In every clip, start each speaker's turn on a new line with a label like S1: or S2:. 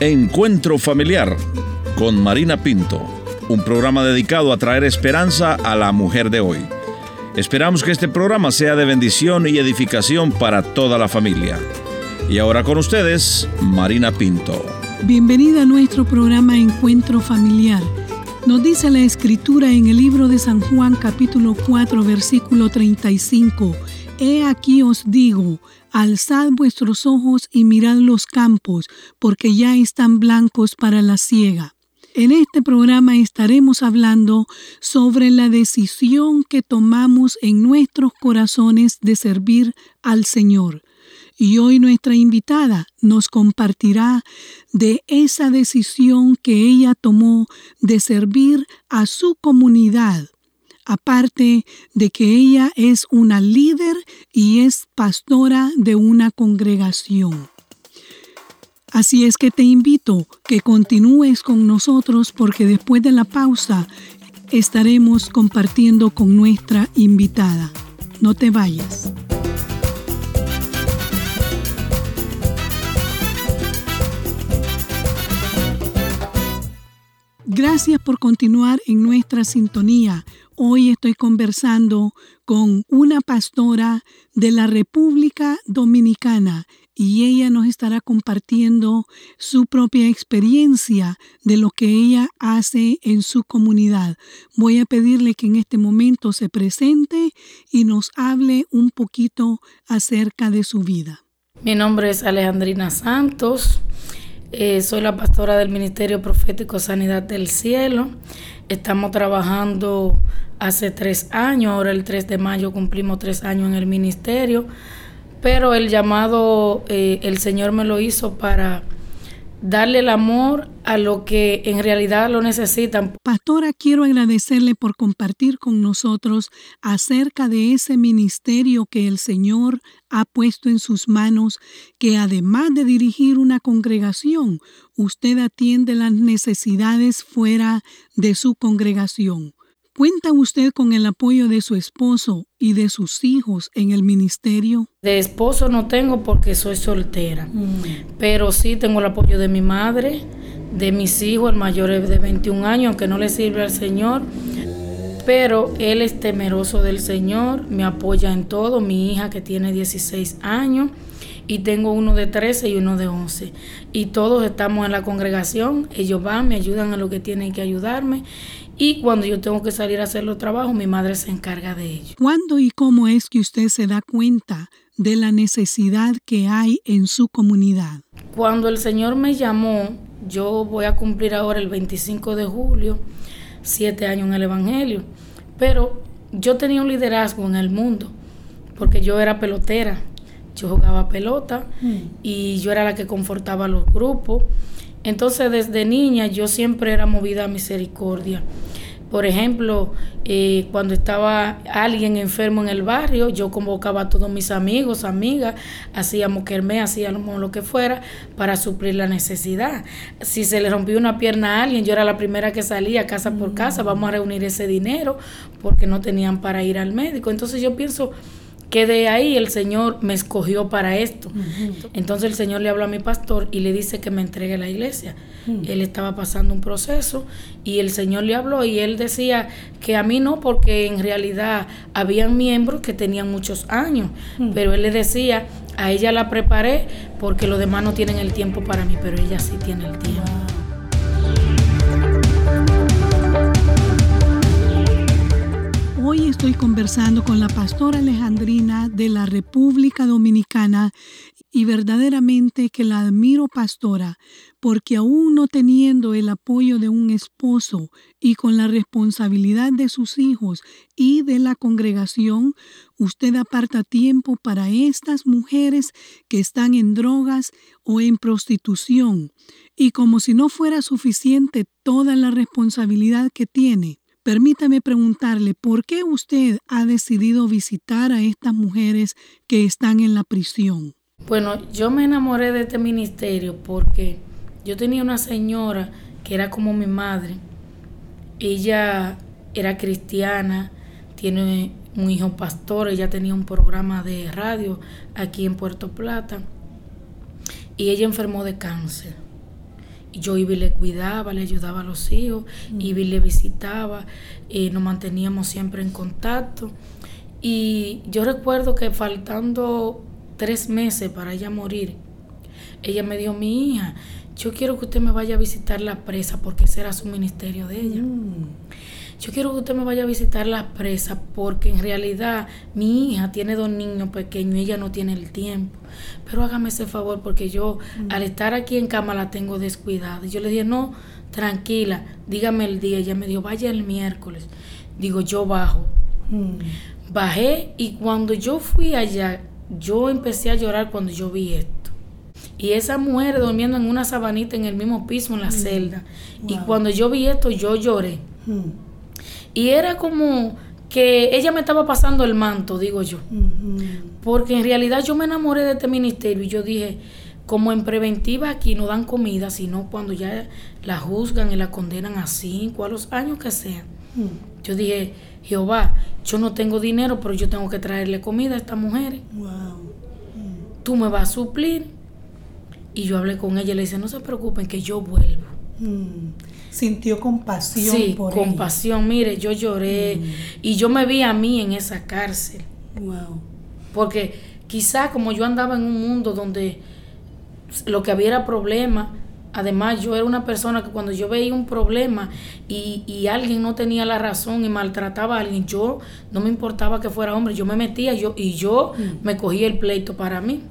S1: Encuentro Familiar con Marina Pinto, un programa dedicado a traer esperanza a la mujer de hoy. Esperamos que este programa sea de bendición y edificación para toda la familia. Y ahora con ustedes, Marina Pinto.
S2: Bienvenida a nuestro programa Encuentro Familiar. Nos dice la escritura en el libro de San Juan capítulo 4 versículo 35. He aquí os digo, alzad vuestros ojos y mirad los campos, porque ya están blancos para la siega. En este programa estaremos hablando sobre la decisión que tomamos en nuestros corazones de servir al Señor. Y hoy nuestra invitada nos compartirá de esa decisión que ella tomó de servir a su comunidad aparte de que ella es una líder y es pastora de una congregación. Así es que te invito que continúes con nosotros porque después de la pausa estaremos compartiendo con nuestra invitada. No te vayas. Gracias por continuar en nuestra sintonía. Hoy estoy conversando con una pastora de la República Dominicana y ella nos estará compartiendo su propia experiencia de lo que ella hace en su comunidad. Voy a pedirle que en este momento se presente y nos hable un poquito acerca de su vida.
S3: Mi nombre es Alejandrina Santos. Eh, soy la pastora del Ministerio Profético Sanidad del Cielo. Estamos trabajando hace tres años, ahora el 3 de mayo cumplimos tres años en el ministerio, pero el llamado eh, el Señor me lo hizo para darle el amor a lo que en realidad lo necesitan.
S2: Pastora, quiero agradecerle por compartir con nosotros acerca de ese ministerio que el Señor ha puesto en sus manos, que además de dirigir una congregación, usted atiende las necesidades fuera de su congregación. ¿Cuenta usted con el apoyo de su esposo y de sus hijos en el ministerio?
S3: De esposo no tengo porque soy soltera, mm. pero sí tengo el apoyo de mi madre, de mis hijos, el mayor es de 21 años, aunque no le sirve al Señor, pero él es temeroso del Señor, me apoya en todo, mi hija que tiene 16 años y tengo uno de 13 y uno de 11. Y todos estamos en la congregación, ellos van, me ayudan a lo que tienen que ayudarme y cuando yo tengo que salir a hacer los trabajos, mi madre se encarga de ello.
S2: ¿Cuándo y cómo es que usted se da cuenta de la necesidad que hay en su comunidad?
S3: Cuando el Señor me llamó, yo voy a cumplir ahora el 25 de julio, siete años en el Evangelio, pero yo tenía un liderazgo en el mundo, porque yo era pelotera, yo jugaba pelota mm. y yo era la que confortaba a los grupos. Entonces desde niña yo siempre era movida a misericordia. Por ejemplo, eh, cuando estaba alguien enfermo en el barrio, yo convocaba a todos mis amigos, amigas, hacíamos kermés, hacíamos lo que fuera para suplir la necesidad. Si se le rompió una pierna a alguien, yo era la primera que salía casa por casa, vamos a reunir ese dinero porque no tenían para ir al médico. Entonces yo pienso que de ahí el Señor me escogió para esto. Entonces el Señor le habló a mi pastor y le dice que me entregue la iglesia. Él estaba pasando un proceso y el Señor le habló y él decía que a mí no, porque en realidad habían miembros que tenían muchos años, pero él le decía, a ella la preparé porque los demás no tienen el tiempo para mí, pero ella sí tiene el tiempo.
S2: Hoy estoy conversando con la pastora Alejandrina de la República Dominicana y verdaderamente que la admiro pastora porque aún no teniendo el apoyo de un esposo y con la responsabilidad de sus hijos y de la congregación, usted aparta tiempo para estas mujeres que están en drogas o en prostitución. Y como si no fuera suficiente toda la responsabilidad que tiene, Permítame preguntarle, ¿por qué usted ha decidido visitar a estas mujeres que están en la prisión?
S3: Bueno, yo me enamoré de este ministerio porque yo tenía una señora que era como mi madre. Ella era cristiana, tiene un hijo pastor, ella tenía un programa de radio aquí en Puerto Plata y ella enfermó de cáncer. Yo iba y le cuidaba, le ayudaba a los hijos, iba y le visitaba, y nos manteníamos siempre en contacto. Y yo recuerdo que faltando tres meses para ella morir, ella me dijo, mi hija, yo quiero que usted me vaya a visitar la presa porque ese era su ministerio de ella. Mm. Yo quiero que usted me vaya a visitar la presa porque en realidad mi hija tiene dos niños pequeños y ella no tiene el tiempo. Pero hágame ese favor porque yo mm. al estar aquí en cama la tengo descuidada. Yo le dije, no, tranquila, dígame el día. Ella me dijo, vaya el miércoles. Digo, yo bajo. Mm. Bajé y cuando yo fui allá, yo empecé a llorar cuando yo vi esto. Y esa mujer durmiendo en una sabanita en el mismo piso, en la mm. celda. Y cuando yo vi esto, yo lloré. Y era como que ella me estaba pasando el manto, digo yo. Porque en realidad yo me enamoré de este ministerio y yo dije, como en preventiva aquí no dan comida, sino cuando ya la juzgan y la condenan a cinco, a los años que sean. Mm. Yo dije, Jehová, yo no tengo dinero, pero yo tengo que traerle comida a estas mujeres. Tú me vas a suplir y yo hablé con ella y le dije, no se preocupen que yo vuelvo.
S2: Mm. Sintió compasión
S3: sí, compasión. Mire, yo lloré mm. y yo me vi a mí en esa cárcel. Wow. Porque quizá como yo andaba en un mundo donde lo que había era problema, Además, yo era una persona que cuando yo veía un problema y, y, alguien no tenía la razón y maltrataba a alguien, yo no me importaba que fuera hombre, yo me metía yo, y yo mm. me cogía el pleito para mí.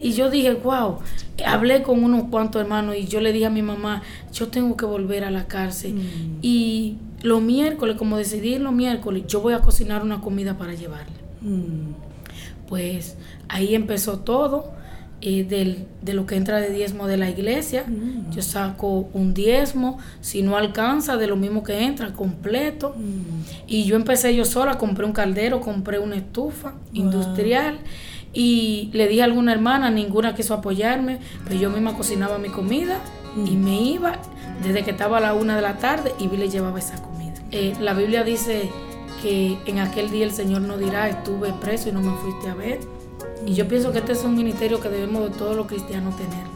S3: Y yo dije, wow, hablé con unos cuantos hermanos y yo le dije a mi mamá, yo tengo que volver a la cárcel. Mm. Y los miércoles, como decidí los miércoles, yo voy a cocinar una comida para llevarle. Mm. Pues ahí empezó todo. Eh, del, de lo que entra de diezmo de la iglesia. Mm. Yo saco un diezmo, si no alcanza, de lo mismo que entra, completo. Y yo empecé yo sola, compré un caldero, compré una estufa industrial y le di a alguna hermana, ninguna quiso apoyarme, pero yo misma cocinaba mi comida y me iba desde que estaba a la una de la tarde y vi le llevaba esa comida. Eh, la Biblia dice que en aquel día el Señor no dirá, estuve preso y no me fuiste a ver. Y yo pienso que este es un ministerio que debemos de todos los cristianos tener.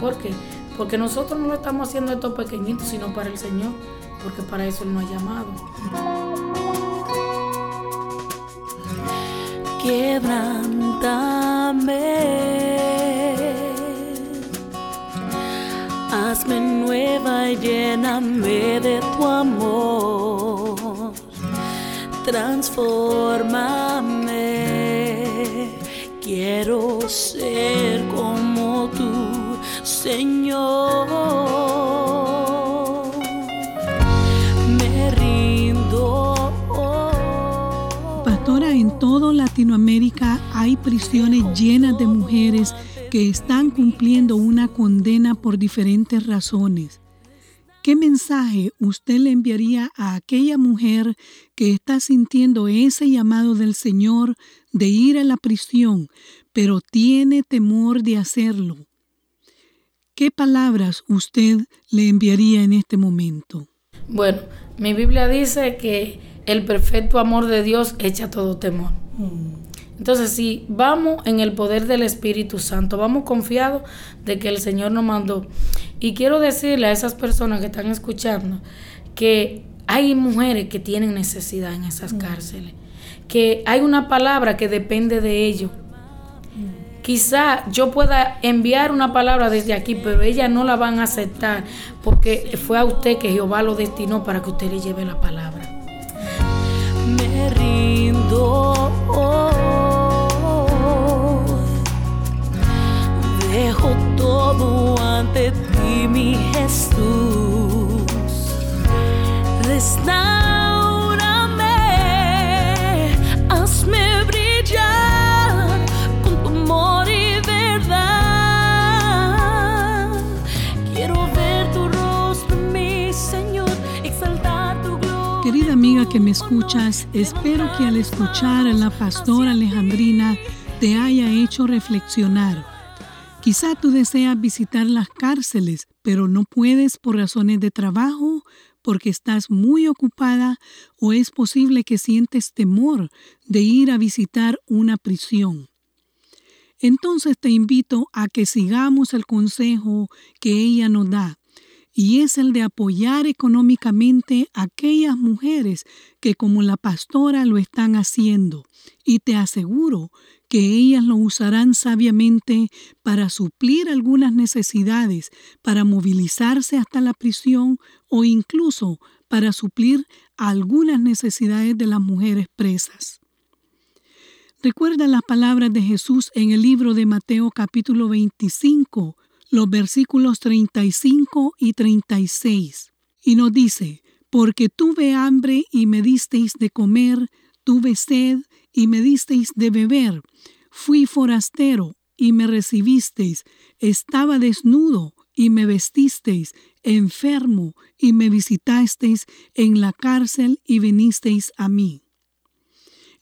S3: ¿Por qué? Porque nosotros no lo estamos haciendo esto pequeñito, sino para el Señor, porque para eso Él nos ha llamado.
S4: quebrántame. Hazme nueva y lléname de tu amor. Transformame. Quiero ser como tú, Señor.
S2: en toda Latinoamérica hay prisiones llenas de mujeres que están cumpliendo una condena por diferentes razones. ¿Qué mensaje usted le enviaría a aquella mujer que está sintiendo ese llamado del Señor de ir a la prisión, pero tiene temor de hacerlo? ¿Qué palabras usted le enviaría en este momento?
S3: Bueno, mi Biblia dice que el perfecto amor de Dios echa todo temor. Entonces, si vamos en el poder del Espíritu Santo, vamos confiados de que el Señor nos mandó. Y quiero decirle a esas personas que están escuchando que hay mujeres que tienen necesidad en esas mm. cárceles, que hay una palabra que depende de ellos. Quizá yo pueda enviar una palabra desde aquí, pero ellas no la van a aceptar porque fue a usted que Jehová lo destinó para que usted le lleve la palabra
S4: me rindo. Dejo todo ante ti, mi Jesús.
S2: amiga que me escuchas, espero que al escuchar a la pastora Alejandrina te haya hecho reflexionar. Quizá tú deseas visitar las cárceles, pero no puedes por razones de trabajo, porque estás muy ocupada o es posible que sientes temor de ir a visitar una prisión. Entonces te invito a que sigamos el consejo que ella nos da y es el de apoyar económicamente a aquellas mujeres que como la pastora lo están haciendo. Y te aseguro que ellas lo usarán sabiamente para suplir algunas necesidades, para movilizarse hasta la prisión o incluso para suplir algunas necesidades de las mujeres presas. Recuerda las palabras de Jesús en el libro de Mateo capítulo 25, los versículos 35 y 36. Y nos dice, porque tuve hambre y me disteis de comer, tuve sed y me disteis de beber, fui forastero y me recibisteis, estaba desnudo y me vestisteis, enfermo y me visitasteis en la cárcel y vinisteis a mí.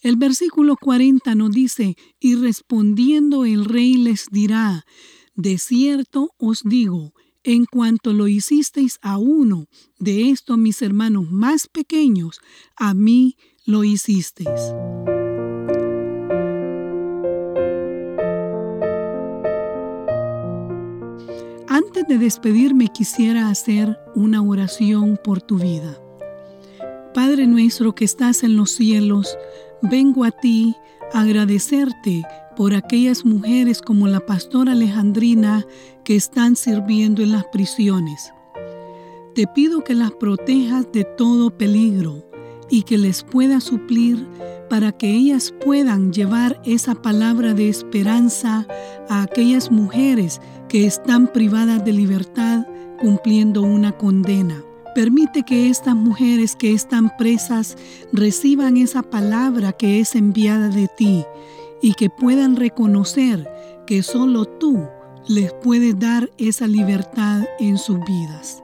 S2: El versículo 40 nos dice, y respondiendo el rey les dirá, de cierto os digo, en cuanto lo hicisteis a uno de estos mis hermanos más pequeños, a mí lo hicisteis. Antes de despedirme quisiera hacer una oración por tu vida. Padre nuestro que estás en los cielos, vengo a ti a agradecerte por aquellas mujeres como la pastora Alejandrina que están sirviendo en las prisiones. Te pido que las protejas de todo peligro y que les pueda suplir para que ellas puedan llevar esa palabra de esperanza a aquellas mujeres que están privadas de libertad cumpliendo una condena. Permite que estas mujeres que están presas reciban esa palabra que es enviada de ti y que puedan reconocer que solo tú les puedes dar esa libertad en sus vidas.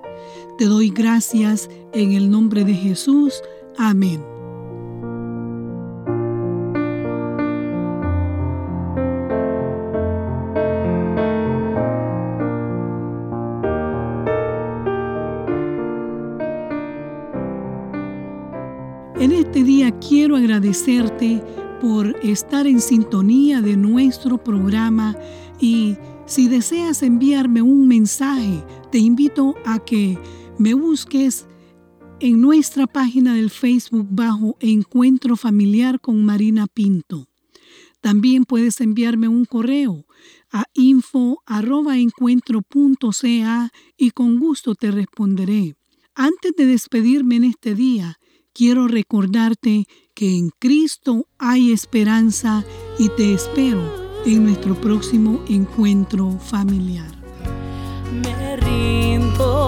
S2: Te doy gracias en el nombre de Jesús. Amén. En este día quiero agradecerte por estar en sintonía de nuestro programa y si deseas enviarme un mensaje, te invito a que me busques en nuestra página del Facebook bajo Encuentro Familiar con Marina Pinto. También puedes enviarme un correo a info.encuentro.ca y con gusto te responderé. Antes de despedirme en este día, quiero recordarte que en Cristo hay esperanza y te espero en nuestro próximo encuentro familiar.
S4: Me rindo.